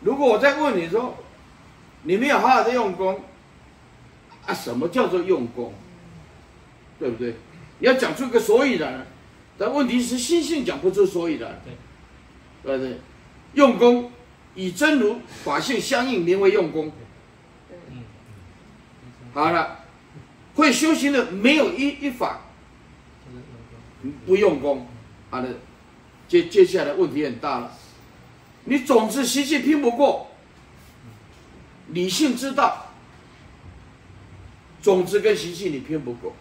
如果我再问你说，你没有好好的用功，啊，什么叫做用功？对不对？你要讲出个所以然，但问题是心性讲不出所以然，对不对？用功以真如法性相应，名为用功。好了，会修行的没有一一法不用功，好了，接接下来问题很大了，你种子习气拼不过，理性知道，种子跟习气你拼不过。